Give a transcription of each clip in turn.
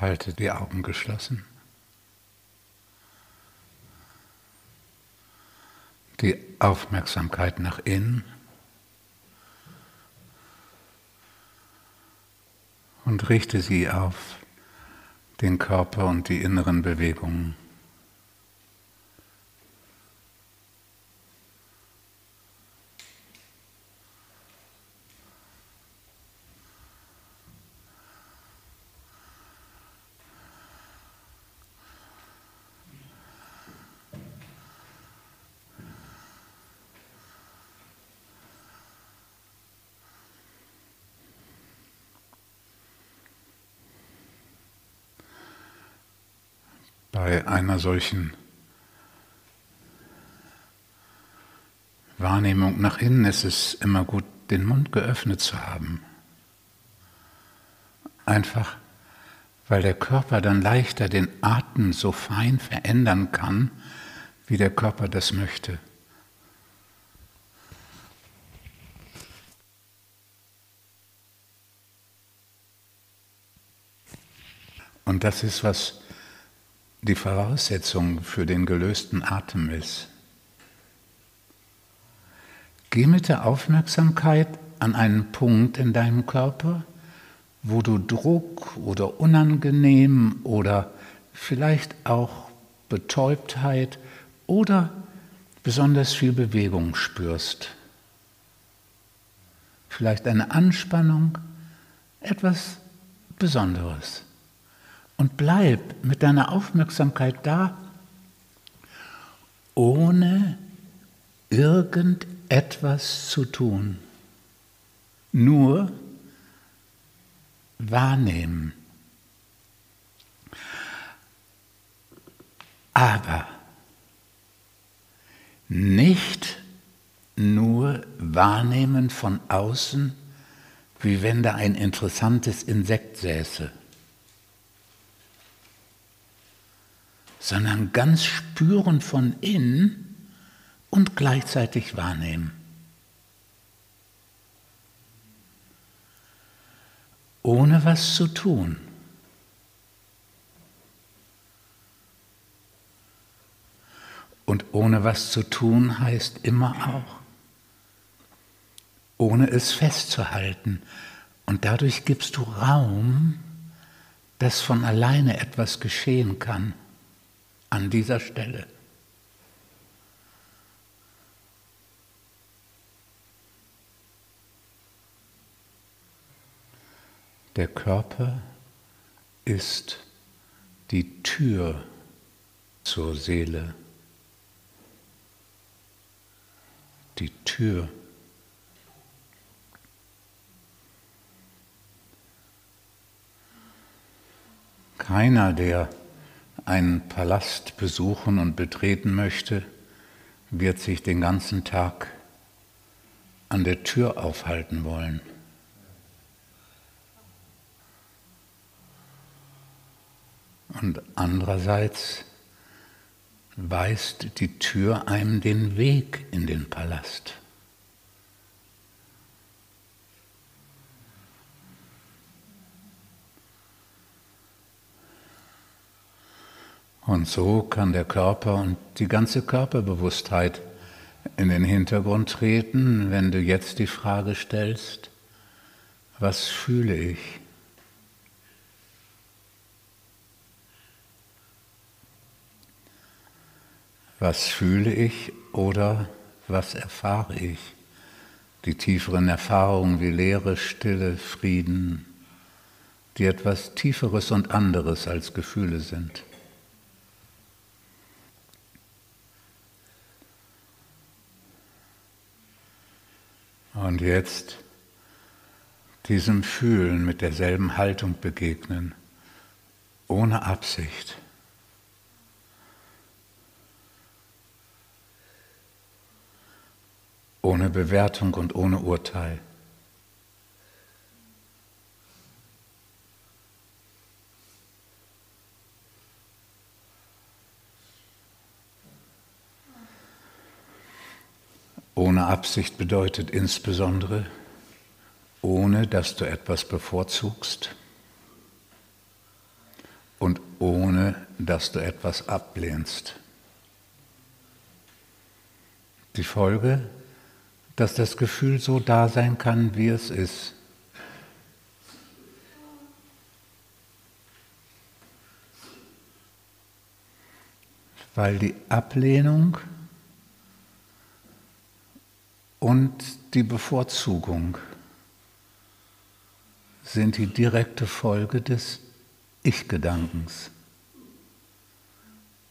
Halte die Augen geschlossen. Die Aufmerksamkeit nach innen. Und richte sie auf den Körper und die inneren Bewegungen. Bei einer solchen Wahrnehmung nach innen ist es immer gut, den Mund geöffnet zu haben. Einfach, weil der Körper dann leichter den Atem so fein verändern kann, wie der Körper das möchte. Und das ist, was die Voraussetzung für den gelösten Atem ist. Geh mit der Aufmerksamkeit an einen Punkt in deinem Körper, wo du Druck oder unangenehm oder vielleicht auch Betäubtheit oder besonders viel Bewegung spürst. Vielleicht eine Anspannung, etwas Besonderes und bleib mit deiner Aufmerksamkeit da, ohne irgendetwas zu tun. Nur wahrnehmen. Aber nicht nur wahrnehmen von außen, wie wenn da ein interessantes Insekt säße. Sondern ganz spüren von innen und gleichzeitig wahrnehmen. Ohne was zu tun. Und ohne was zu tun heißt immer auch, ohne es festzuhalten. Und dadurch gibst du Raum, dass von alleine etwas geschehen kann an dieser Stelle. Der Körper ist die Tür zur Seele. Die Tür. Keiner, der einen Palast besuchen und betreten möchte, wird sich den ganzen Tag an der Tür aufhalten wollen. Und andererseits weist die Tür einem den Weg in den Palast. Und so kann der Körper und die ganze Körperbewusstheit in den Hintergrund treten, wenn du jetzt die Frage stellst, was fühle ich? Was fühle ich oder was erfahre ich? Die tieferen Erfahrungen wie Leere, Stille, Frieden, die etwas Tieferes und anderes als Gefühle sind. Und jetzt diesem Fühlen mit derselben Haltung begegnen, ohne Absicht. Ohne Bewertung und ohne Urteil. Ohne Absicht bedeutet insbesondere, ohne dass du etwas bevorzugst, und ohne dass du etwas ablehnst. Die Folge, dass das Gefühl so da sein kann, wie es ist. Weil die Ablehnung und die Bevorzugung sind die direkte Folge des Ich-Gedankens.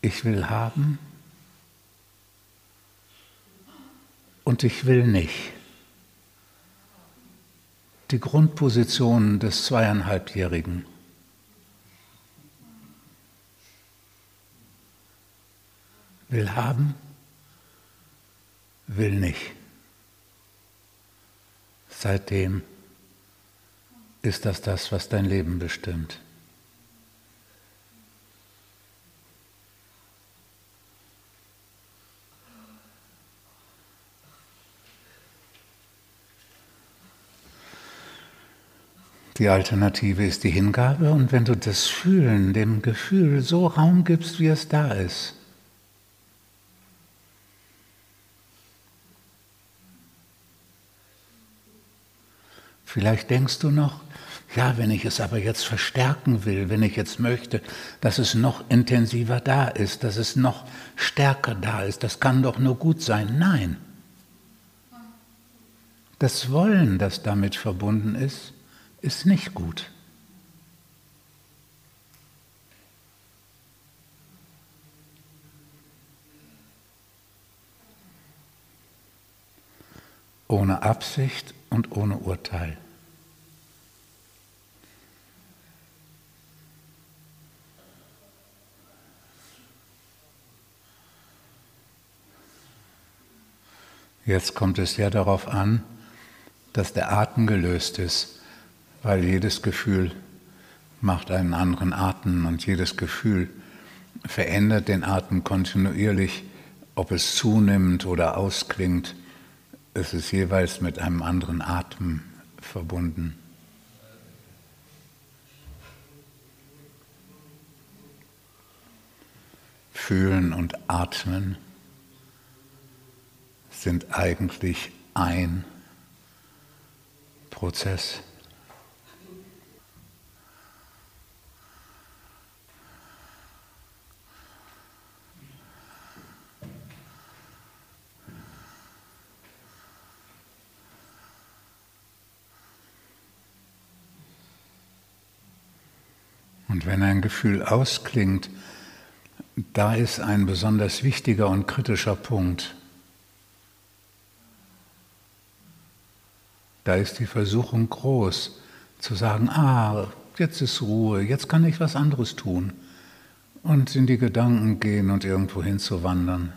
Ich will haben und ich will nicht. Die Grundposition des zweieinhalbjährigen. Will haben, will nicht. Seitdem ist das das, was dein Leben bestimmt. Die Alternative ist die Hingabe und wenn du das Fühlen, dem Gefühl so Raum gibst, wie es da ist, Vielleicht denkst du noch, ja, wenn ich es aber jetzt verstärken will, wenn ich jetzt möchte, dass es noch intensiver da ist, dass es noch stärker da ist, das kann doch nur gut sein. Nein. Das Wollen, das damit verbunden ist, ist nicht gut. Ohne Absicht und ohne Urteil. Jetzt kommt es ja darauf an, dass der Atem gelöst ist weil jedes Gefühl macht einen anderen Atem und jedes Gefühl verändert den Atem kontinuierlich, ob es zunimmt oder ausklingt. Es ist jeweils mit einem anderen Atem verbunden. Fühlen und Atmen sind eigentlich ein Prozess. Und wenn ein Gefühl ausklingt, da ist ein besonders wichtiger und kritischer Punkt. Da ist die Versuchung groß, zu sagen, ah, jetzt ist Ruhe, jetzt kann ich was anderes tun und in die Gedanken gehen und irgendwo hinzuwandern.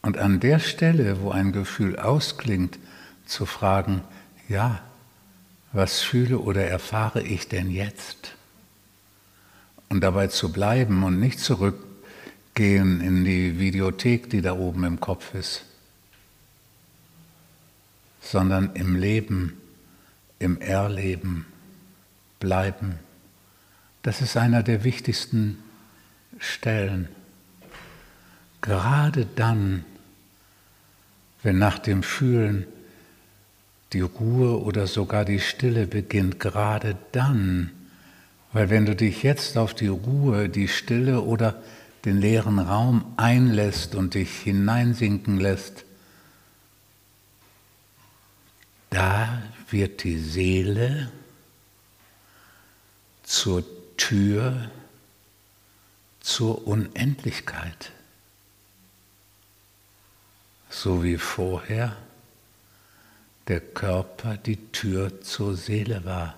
Und an der Stelle, wo ein Gefühl ausklingt, zu fragen, ja, was fühle oder erfahre ich denn jetzt? Und dabei zu bleiben und nicht zurückgehen in die Videothek, die da oben im Kopf ist, sondern im Leben, im Erleben bleiben. Das ist einer der wichtigsten Stellen. Gerade dann, wenn nach dem Fühlen die Ruhe oder sogar die Stille beginnt gerade dann, weil wenn du dich jetzt auf die Ruhe, die Stille oder den leeren Raum einlässt und dich hineinsinken lässt, da wird die Seele zur Tür zur Unendlichkeit, so wie vorher der Körper die Tür zur Seele war.